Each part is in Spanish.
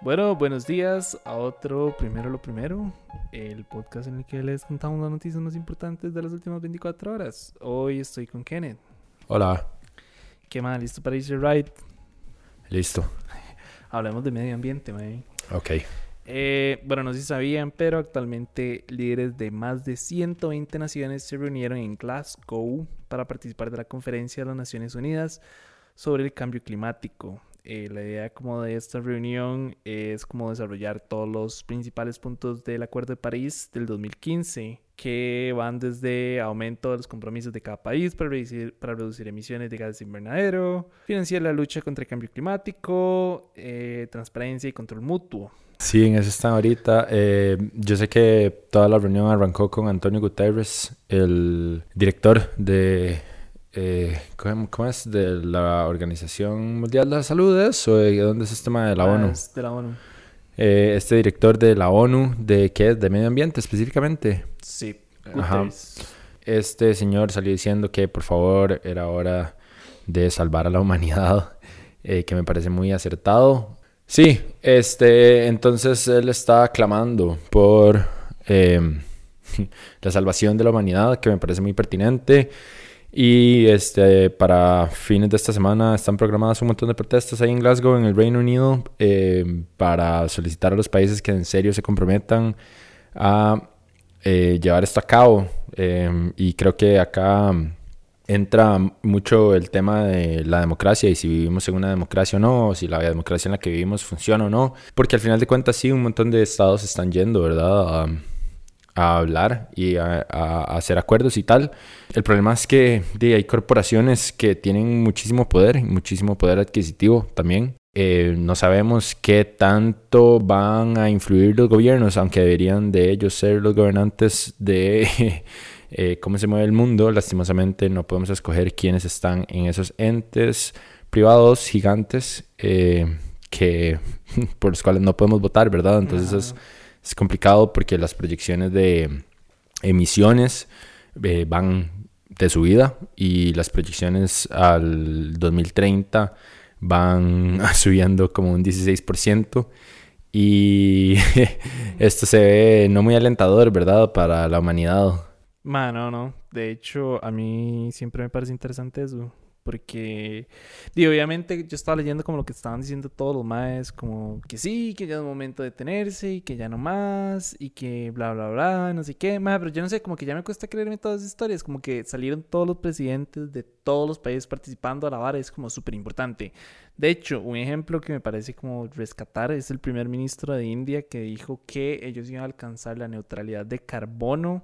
Bueno, buenos días a otro Primero lo Primero, el podcast en el que les contamos las noticias más importantes de las últimas 24 horas. Hoy estoy con Kenneth. Hola, ¿Qué más? ¿Listo para irse right? listo. Hablemos de medio ambiente, man. Ok. Eh, bueno, no sé si sabían, pero actualmente líderes de más de 120 naciones se reunieron en Glasgow para participar de la conferencia de las Naciones Unidas sobre el cambio climático. Eh, la idea como de esta reunión es como desarrollar todos los principales puntos del Acuerdo de París del 2015 que van desde aumento de los compromisos de cada país para reducir, para reducir emisiones de gases de invernadero, financiar la lucha contra el cambio climático, eh, transparencia y control mutuo. Sí, en eso están ahorita. Eh, yo sé que toda la reunión arrancó con Antonio Guterres, el director de... eh, ¿cómo, cómo es? De la Organización Mundial de la Salud, ¿es? ¿O de dónde es este tema de la Ah, ONU? es De la ONU. Eh, este director de la ONU, ¿de qué es? De medio ambiente específicamente. Sí. Ajá. Este señor salió diciendo que por favor era hora de salvar a la humanidad, eh, que me parece muy acertado. Sí, este, entonces él está clamando por eh, la salvación de la humanidad, que me parece muy pertinente. Y este, para fines de esta semana están programadas un montón de protestas ahí en Glasgow, en el Reino Unido, eh, para solicitar a los países que en serio se comprometan a eh, llevar esto a cabo. Eh, y creo que acá entra mucho el tema de la democracia y si vivimos en una democracia o no, o si la democracia en la que vivimos funciona o no. Porque al final de cuentas sí, un montón de estados están yendo, ¿verdad? A hablar y a, hacer acuerdos y tal. El problema es que hay corporaciones que tienen muchísimo poder, muchísimo poder adquisitivo también. Eh, no sabemos qué tanto van a influir los gobiernos, aunque deberían de ellos ser los gobernantes de eh, cómo se mueve el mundo. Lastimosamente no podemos escoger quiénes están en esos entes privados gigantes eh, que por los cuales no podemos votar, ¿verdad? Entonces es, es complicado porque las proyecciones de emisiones eh, van de subida y las proyecciones al 2030 van subiendo como un 16%. Y esto se ve no muy alentador, ¿verdad? Para la humanidad. Ma, no, no. De hecho, a mí siempre me parece interesante eso. Porque, obviamente yo estaba leyendo como lo que estaban diciendo todos los maes, como que sí, que ya es momento de detenerse y que ya no más y que bla, bla, bla, no sé qué. Ma, pero yo no sé, como que ya me cuesta creerme todas esas historias. Como que salieron todos los presidentes de todos los países participando a la vara, es como súper importante. De hecho, un ejemplo que me parece como rescatar es el primer ministro de India que dijo que ellos iban a alcanzar la neutralidad de carbono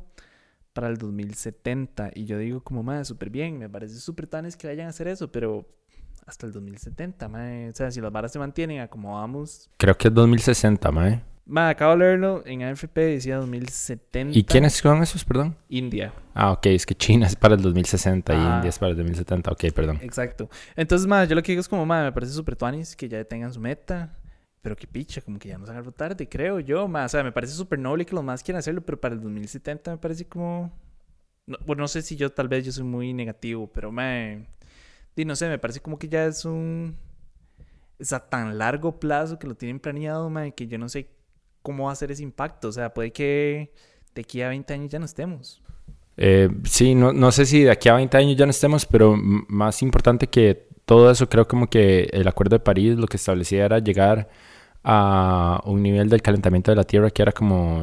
para el 2070. Y yo digo como, madre, súper bien, me parece súper tanes que vayan a hacer eso, pero hasta el 2070, madre. O sea, si las varas se mantienen a como vamos. Creo que es 2060, mae. Madre, acabo de leerlo en AFP, decía 2070. ¿Y quiénes son esos, perdón? India, Ah, ok, es que China es para el 2060 y Ah. India es para el 2070. Ok, perdón. exacto. Entonces, madre, yo lo que digo es como, madre, me parece súper tuanis que ya tengan su meta. Pero qué picha, como que ya nos agarró tarde, creo yo, madre. O sea, me parece súper noble que los más quieran hacerlo, pero para el 2070 me parece como... No, bueno, no sé si yo tal vez yo soy muy negativo, pero me... Di, no sé, me parece como que ya es un... Es a tan largo plazo que lo tienen planeado, man, que yo no sé cómo va a ser ese impacto. O sea, puede que de aquí a 20 años ya no estemos. Eh, sí, no, no sé si de aquí a 20 años ya no estemos, pero más importante que todo eso, creo como que el Acuerdo de París lo que establecía era llegar a un nivel del calentamiento de la Tierra que era como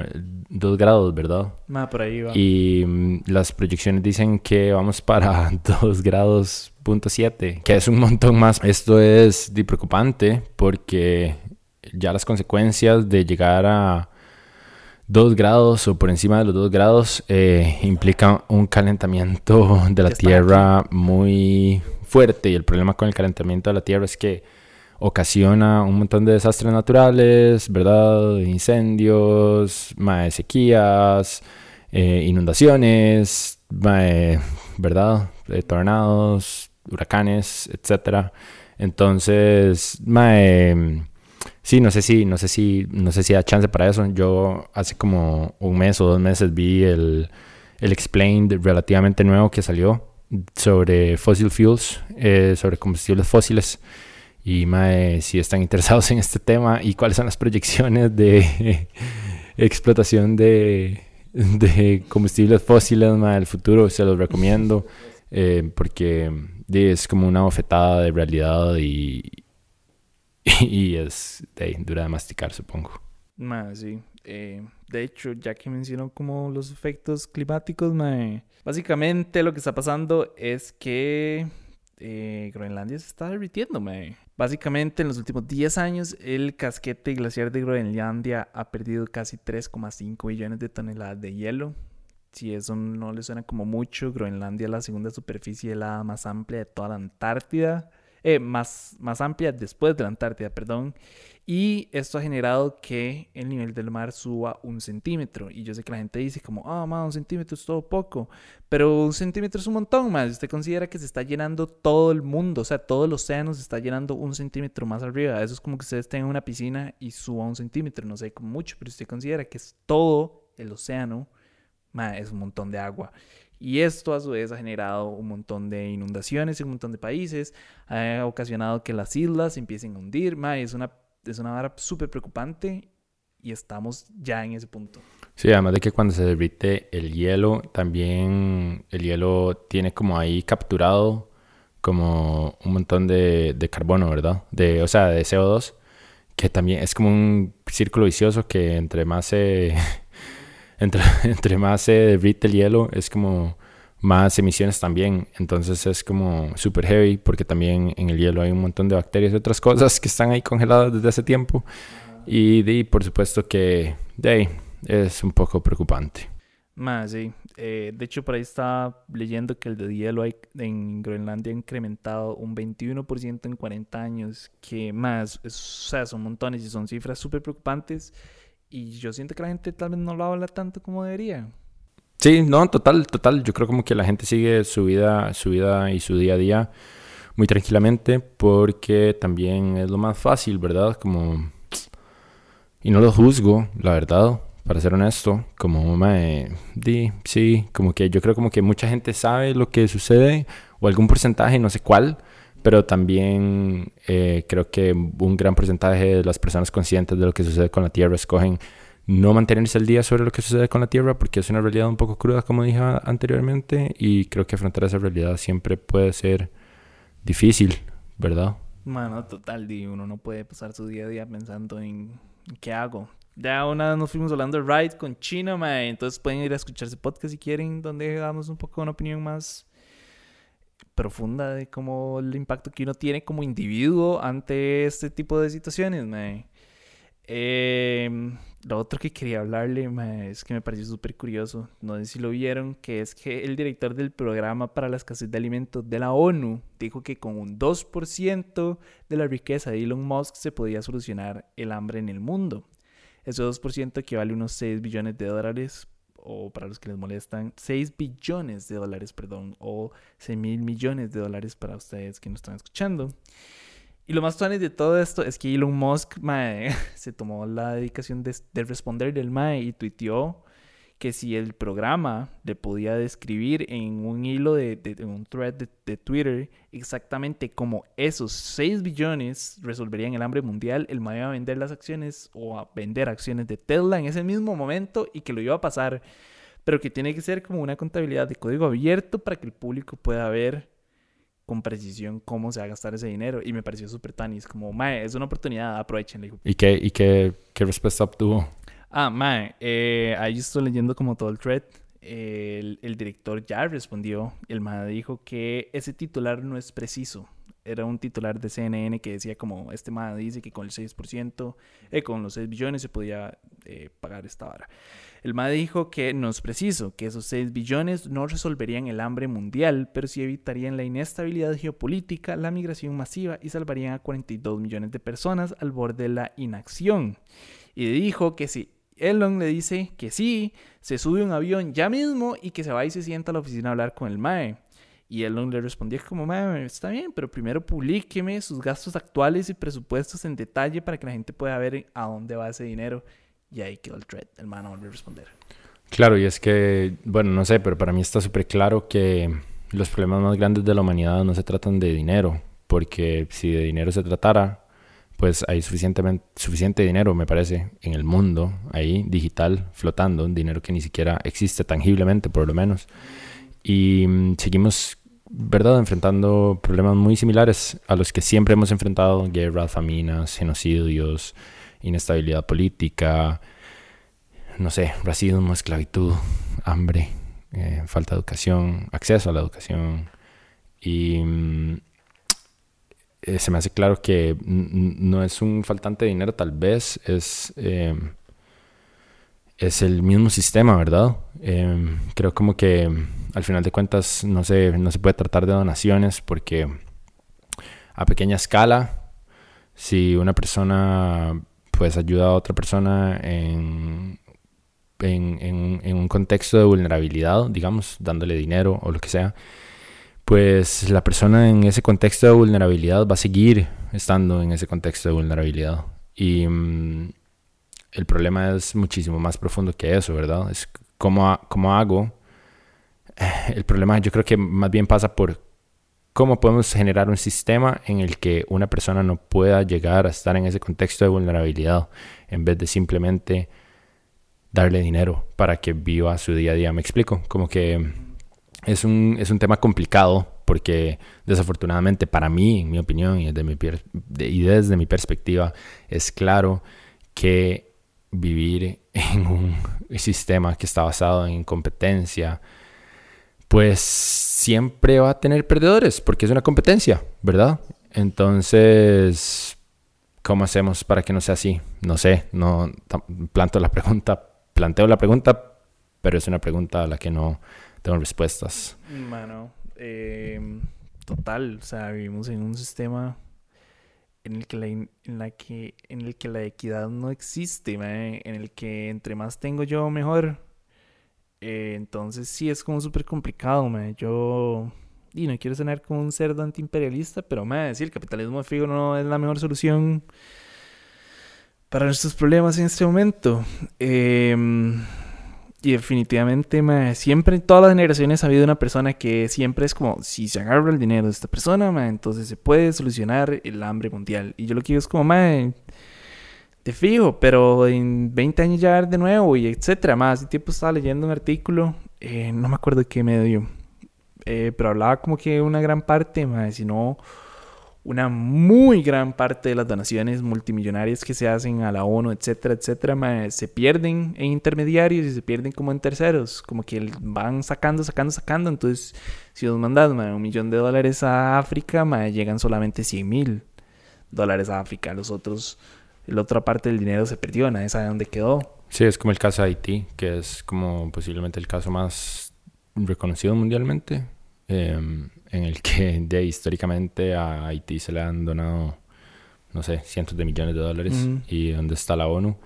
2 grados, ¿verdad? Ma, por ahí va. Y mm, las proyecciones dicen que vamos para 2 grados punto 7, que es un montón más. Esto es preocupante porque ya las consecuencias de llegar a 2 grados o por encima de los 2 grados eh, implican un calentamiento de la Tierra muy fuerte. Y el problema con el calentamiento de la Tierra es que ocasiona un montón de desastres naturales, ¿verdad? Incendios, mae, sequías, eh, inundaciones, ¿verdad? Eh, tornados, huracanes, etcétera. Entonces, mae, sí, no sé si, no sé si, no sé si da chance para eso. Yo hace como un mes o dos meses vi el, el Explained relativamente nuevo que salió sobre fossil fuels, eh, sobre combustibles fósiles. Y mae, si están interesados en este tema y cuáles son las proyecciones de explotación de, de combustibles fósiles mae, el futuro, se los recomiendo. Eh, porque es como una bofetada de realidad y, y es dura de masticar, supongo. Más, sí. Eh, de hecho, ya que mencionó como los efectos climáticos, básicamente lo que está pasando es que eh, Groenlandia se está derritiendo. Básicamente, en los últimos 10 años, el casquete glaciar de Groenlandia ha perdido casi 3,5 billones de toneladas de hielo. Si eso no le suena como mucho, Groenlandia es la segunda superficie helada más amplia de toda la Antártida. Eh, más, más amplia después de la Antártida, perdón. Y esto ha generado que el nivel del mar suba un centímetro. Y yo sé que la gente dice como, ah, un centímetro es todo poco. Pero un centímetro es un montón más. Usted considera que se está llenando todo el mundo. O sea, todo el océano se está llenando un centímetro más arriba. Eso es como que ustedes tengan una piscina y suba un centímetro. No sé, como mucho. Pero usted considera que es todo el océano. es un montón de agua. Y esto a su vez ha generado un montón de inundaciones en un montón de países, ha ocasionado que las islas empiecen a hundir, ma, es una, es una vara súper preocupante y estamos ya en ese punto. Sí, además de que cuando se derrite el hielo, también el hielo tiene como ahí capturado como un montón de, de carbono, ¿verdad? De, o sea, de CO2, que también es como un círculo vicioso que entre más se... entre, entre más se derrite el hielo, es como más emisiones también. Entonces es como super heavy porque también en el hielo hay un montón de bacterias y otras cosas que están ahí congeladas desde hace tiempo. Y por supuesto que de es un poco preocupante. Más, sí. Eh, de hecho, por ahí estaba leyendo que el de hielo en Groenlandia ha incrementado un 21% en 40 años. Que más, o sea, son montones y son cifras súper preocupantes. Y yo siento que la gente tal vez no lo habla tanto como debería. Sí, no, total, total. Yo creo como que la gente sigue su vida, su vida y su día a día muy tranquilamente porque también es lo más fácil, ¿verdad? Como... Y no lo juzgo, la verdad, para ser honesto. Como me di, sí, como que yo creo como que mucha gente sabe lo que sucede o algún porcentaje, no sé cuál, pero también eh, creo que un gran porcentaje de las personas conscientes de lo que sucede con la Tierra escogen no mantenerse al día sobre lo que sucede con la Tierra porque es una realidad un poco cruda, como dije anteriormente, y creo que afrontar esa realidad siempre puede ser difícil, ¿verdad? Bueno, total, y uno no puede pasar su día a día pensando en qué hago. Ya una vez nos fuimos hablando de Ride con China, mae. entonces pueden ir a escuchar ese podcast si quieren, donde damos un poco una opinión más profunda de cómo el impacto que uno tiene como individuo ante este tipo de situaciones, em, lo otro que quería hablarle es que me pareció súper curioso, no sé si lo vieron, que es que el director del programa para la escasez de alimentos de la ONU dijo que con un 2% de la riqueza de Elon Musk se podía solucionar el hambre en el mundo. Ese 2% equivale a unos 6 billones de dólares o para los que les molestan, 6 billones de dólares, perdón, o 6 mil millones de dólares para ustedes que nos están escuchando. Y lo más funny de todo esto es que Elon Musk mae, se tomó la dedicación de, de responder del MAE y tuiteó que si el programa le podía describir en un hilo de, un thread de, Twitter exactamente como esos 6 billones resolverían el hambre mundial, el MAE iba a vender las acciones o a vender acciones de Tesla en ese mismo momento y que lo iba a pasar, pero que tiene que ser como una contabilidad de código abierto para que el público pueda ver con precisión cómo se va a gastar ese dinero. Y me pareció súper tanis, como, mae, es una oportunidad, aprovechenla. ¿Y qué, y qué, qué respuesta obtuvo? Ah, mae, eh, ahí estoy leyendo como todo el thread. el, director ya respondió. El mae dijo que ese titular no es preciso. Era un titular de CNN que decía como, este mae dice que con el 6%, eh, con los 6 billones se podía eh, pagar esta vara. El MAE dijo que no es preciso, que esos 6 billones no resolverían el hambre mundial, pero sí evitarían la inestabilidad geopolítica, la migración masiva y salvarían a 42 millones de personas al borde de la inacción. Y dijo que si Elon le dice que sí, se sube un avión ya mismo y que se va y se sienta a la oficina a hablar con el MAE. Y Elon le respondía como, MAE, está bien, pero primero publíqueme sus gastos actuales y presupuestos en detalle para que la gente pueda ver a dónde va ese dinero. Y ahí quedó el thread. El MAE no volvió a responder. Claro, y es que, bueno, no sé, pero para mí está súper claro que los problemas más grandes de la humanidad no se tratan de dinero, porque si de dinero se tratara, pues hay suficientemente, suficiente dinero, me parece, en el mundo, ahí, digital, flotando, un dinero que ni siquiera existe tangiblemente, por lo menos. Y mm, seguimos, ¿verdad?, enfrentando problemas muy similares a los que siempre hemos enfrentado, guerras, faminas, genocidios, inestabilidad política, no sé, racismo, esclavitud, hambre, eh, falta de educación, acceso a la educación. Y mm, eh, se me hace claro que no es un faltante de dinero, tal vez es, eh, es el mismo sistema, ¿verdad? creo como que al final de cuentas no se, no se puede tratar de donaciones porque a pequeña escala, si una persona pues ayuda a otra persona en en, un contexto de vulnerabilidad, digamos, dándole dinero o lo que sea, pues la persona en ese contexto de vulnerabilidad va a seguir estando en ese contexto de vulnerabilidad. Y mm, el problema es muchísimo más profundo que eso, ¿verdad? Es cómo, cómo hago. El problema yo creo que más bien pasa por cómo podemos generar un sistema en el que una persona no pueda llegar a estar en ese contexto de vulnerabilidad en vez de simplemente darle dinero para que viva su día a día. Me explico, como que es un, es un tema complicado porque desafortunadamente para mí, en mi opinión y desde mi, y desde mi perspectiva, es claro que vivir en un sistema que está basado en competencia, pues siempre va a tener perdedores porque es una competencia, ¿verdad? Entonces, ¿cómo hacemos para que no sea así? No sé, no planto la pregunta planteo la pregunta, pero es una pregunta a la que no tengo respuestas. Bueno, em, total, o sea, vivimos en un sistema en el que la, en la que en el que la equidad no existe, en el que entre más tengo yo mejor. Eh, entonces sí es como súper complicado, yo y no quiero sonar como un cerdo antiimperialista, pero me decir el capitalismo de no es la mejor solución para nuestros problemas en este momento. Em, y definitivamente, siempre en todas las generaciones ha habido una persona que siempre es como, si se agarra el dinero de esta persona, entonces se puede solucionar el hambre mundial. Y yo lo que digo es como, ma, te fijo, pero en 20 años ya de nuevo y etcétera. Más hace tiempo estaba leyendo un artículo, eh, no me acuerdo qué medio, eh, pero hablaba como que una gran parte, ma, si no una muy gran parte de las donaciones multimillonarias que se hacen a la ONU, etcétera, etcétera, se pierden en intermediarios y se pierden como en terceros, como que van sacando, sacando, sacando. Entonces, si nos mandas un millón de dólares a África, llegan solamente 100 mil dólares a África. Los otros, la otra parte del dinero se perdió, nadie sabe dónde quedó. Sí, es como el caso de Haití, que es como posiblemente el caso más reconocido mundialmente. Em, en el que de, históricamente a Haití se le han donado, no sé, cientos de millones de dólares y donde está la ONU.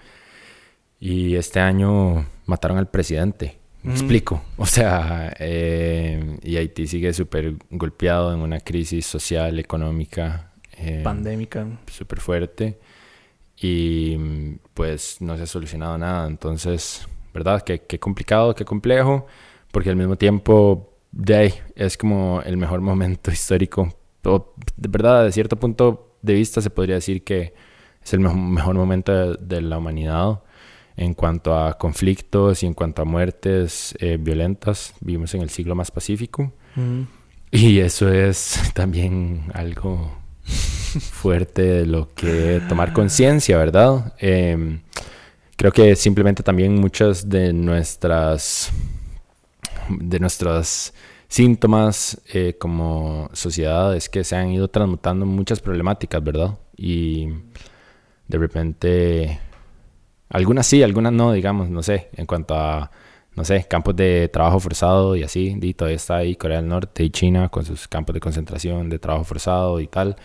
Y este año mataron al presidente. Me explico. O sea, eh, y Haití sigue súper golpeado en una crisis social, económica. Eh, Pandémica. Súper fuerte. Y pues no se ha solucionado nada. Entonces, ¿verdad? Qué, qué complicado, qué complejo. Porque al mismo tiempo de ahí es como el mejor momento histórico. de verdad, de cierto punto de vista se podría decir que es el mejor momento de, la humanidad en cuanto a conflictos y en cuanto a muertes eh, violentas. Vivimos en el siglo más pacífico. Y eso es también algo fuerte de lo que tomar conciencia, ¿verdad? Em, creo que simplemente también muchas de nuestras de nuestros síntomas eh, como sociedad es que se han ido transmutando muchas problemáticas, ¿verdad? Y de repente, algunas sí, algunas no, digamos, no sé, en cuanto a, no sé, campos de trabajo forzado y así, y todavía está ahí Corea del Norte y China con sus campos de concentración de trabajo forzado y tal.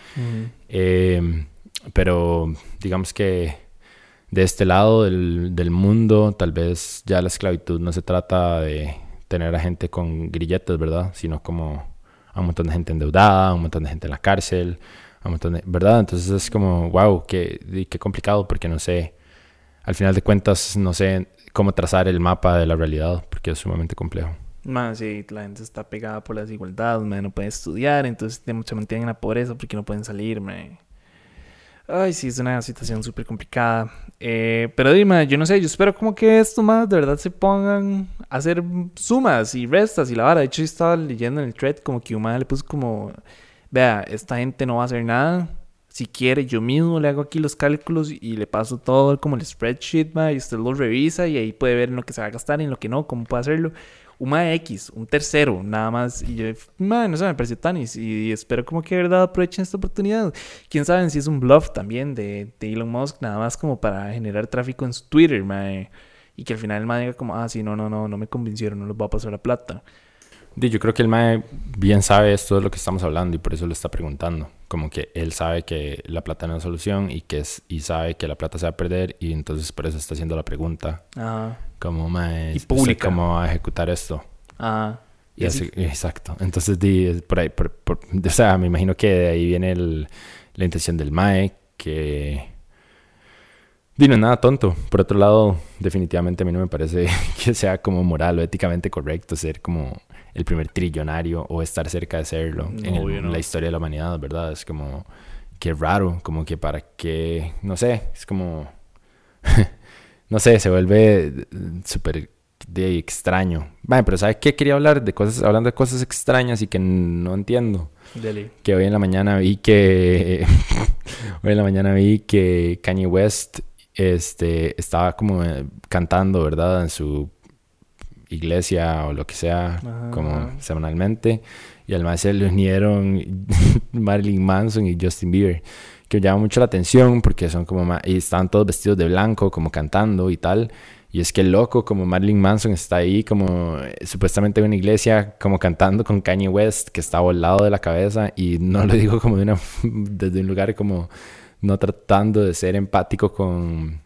Eh, pero digamos que de este lado del, del mundo, tal vez ya la esclavitud no se trata de tener a gente con grilletes, ¿verdad? Sino como a un montón de gente endeudada, a un montón de gente en la cárcel, a un montón de... ¿verdad? Entonces es como, wow, qué, qué complicado porque no sé, al final de cuentas no sé cómo trazar el mapa de la realidad porque es sumamente complejo. Más sí, la gente está pegada por la desigualdad, mae, no puede estudiar, entonces se mantienen en la pobreza porque no pueden salir, mae. Ay, sí, es una situación súper complicada. Eh, pero dime, yo no sé, yo espero como que esto más de verdad se pongan a hacer sumas y restas y la vara. De hecho, yo estaba leyendo en el thread como que Uma le puso como, vea, esta gente no va a hacer nada. Si quiere, yo mismo le hago aquí los cálculos y le paso todo como el spreadsheet, ma, y usted lo revisa y ahí puede ver en lo que se va a gastar y en lo que no, cómo puede hacerlo un X, un tercero, nada más. Y yo, man, no sé, me pareció tan y, espero como que de verdad aprovechen esta oportunidad. Quién sabe si es un bluff también de, de Elon Musk, nada más como para generar tráfico en su Twitter. Y que al final el man diga como, ah, sí, no, no, no, no me convencieron, no les voy a pasar la plata. Yo creo que el MAE bien sabe esto de lo que estamos hablando y por eso lo está preguntando. Como que él sabe que la plata no es solución y que es, y sabe que la plata se va a perder y entonces por eso está haciendo la pregunta. Ajá. Como MAE, y pública. ¿cómo va a ejecutar esto? Ajá. Y así, exacto. Entonces, di, por ahí, por, o sea, me imagino que de ahí viene el, la intención del MAE, que Dino, nada tonto. Por otro lado, definitivamente a mí no me parece que sea como moral o éticamente correcto ser como el primer trillonario o estar cerca de serlo en, la historia de la humanidad, ¿verdad? Es como, qué raro, como que para qué, no sé, es como, no sé, se vuelve súper de extraño. Vale, pero ¿sabes qué? Quería hablar de cosas, hablando de cosas extrañas y que no entiendo. Que hoy en la mañana vi que, hoy en la mañana vi que Kanye West este, estaba como eh, cantando, ¿verdad? En su iglesia o lo que sea, como semanalmente. Y además se le unieron Marilyn Manson y Justin Bieber, que llama mucho la atención porque son como... Y están todos vestidos de blanco, como cantando y tal. Y es que el loco, como Marilyn Manson, está ahí como eh, supuestamente en una iglesia, como cantando con Kanye West, que está volado de la cabeza. Y no lo digo como de una, desde un lugar como no tratando de ser empático con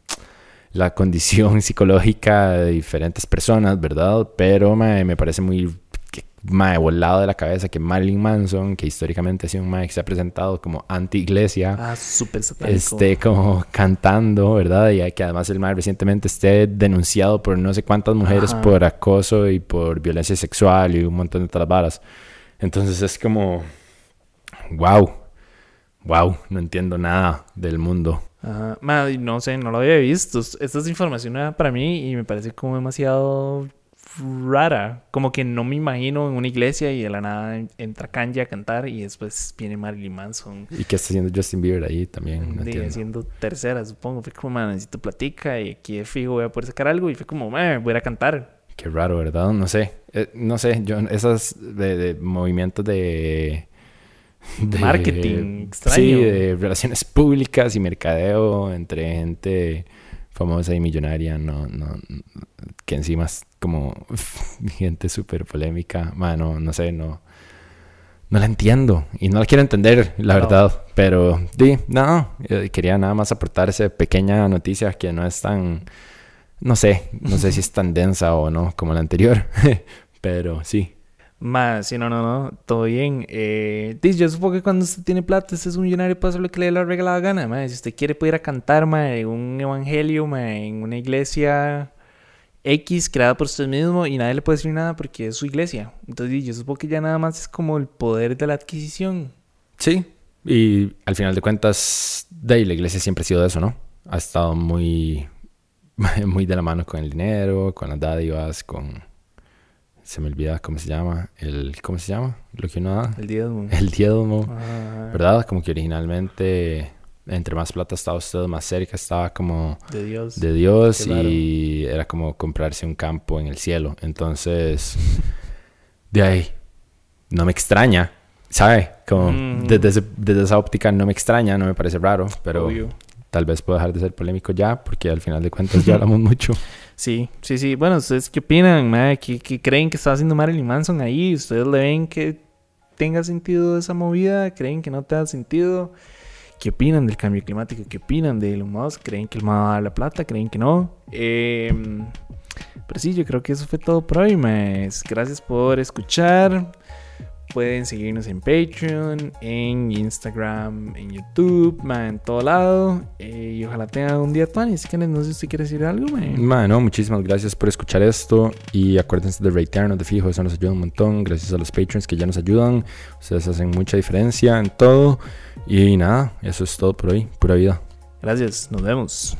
la condición psicológica de diferentes personas, ¿verdad? Pero me parece muy mae, volado de la cabeza que Marilyn Manson, que históricamente ha sido un mae que se ha presentado como anti-iglesia, ah, esté como cantando, ¿verdad? Y que además el mae recientemente esté denunciado por no sé cuántas mujeres por acoso y por violencia sexual y un montón de otras varas. Entonces es como, wow, wow, no entiendo nada del mundo. Ajá, no sé, no lo había visto. Esta es información nueva para mí y me parece como demasiado rara. Como que no me imagino en una iglesia y de la nada entra Kanye a cantar y después viene Marilyn Manson. ¿Y qué está haciendo Justin Bieber ahí también? No haciendo tercera, supongo. Fue como, necesito platica y aquí de fijo voy a poder sacar algo. Y fue como, voy a cantar. Qué raro, ¿verdad? No sé. Eh, no sé, yo, esas de movimientos de marketing extraño. Sí, de relaciones públicas y mercadeo entre gente famosa y millonaria, no, no, que encima es como gente súper polémica. Bueno, no sé, no, no la entiendo y no la quiero entender, la verdad. Pero, sí, no, quería nada más aportar esa pequeña noticia que no es tan, no sé, no sé si es tan densa o no como la anterior, pero sí. Más, sí, no, no, no, todo bien. Eh, yo supongo que cuando usted tiene plata, usted es un millonario, puede hacer lo que le dé la regalada gana. Si usted quiere, puede ir a cantar ma, en un evangelio, ma, en una iglesia X creada por usted mismo y nadie le puede decir nada porque es su iglesia. Entonces, yo supongo que ya nada más es como el poder de la adquisición. Sí, y al final de cuentas, de ahí la iglesia siempre ha sido eso, ¿no? Ha estado muy, muy de la mano con el dinero, con las dádivas, con se me olvida cómo se llama, el, ¿cómo se llama? Lo que uno da. El diezmo. El diezmo, ah. ¿verdad? Como que originalmente, entre más plata estaba usted, más cerca estaba como... De Dios. De Dios y era como comprarse un campo en el cielo. Entonces, de ahí, no me extraña, ¿sabe? Como mm. desde, desde, esa óptica no me extraña, no me parece raro, pero tal vez puedo dejar de ser polémico ya, porque al final de cuentas ya hablamos mucho. Sí, sí, sí. Bueno, ¿ustedes qué opinan? ¿Qué, creen que está haciendo Marilyn Manson ahí? ¿Ustedes le ven que tenga sentido esa movida? ¿Creen que no tenga sentido? ¿Qué opinan del cambio climático? ¿Qué opinan de Elon Musk? ¿Creen que él va a dar la plata? ¿Creen que no? Em, pero sí, yo creo que eso fue todo por hoy, más. Gracias por escuchar Pueden seguirnos en Patreon, en Instagram, en YouTube, en todo lado. Eh, y ojalá tengan un día tan. Así que no sé si usted quiere decir algo, ma. Ma, no, muchísimas gracias por escuchar esto. Y acuérdense de ratearnos de fijo, eso nos ayuda un montón. Gracias a los patrons que ya nos ayudan. Ustedes hacen mucha diferencia en todo. Y nada, eso es todo por hoy. Pura vida. Gracias, nos vemos.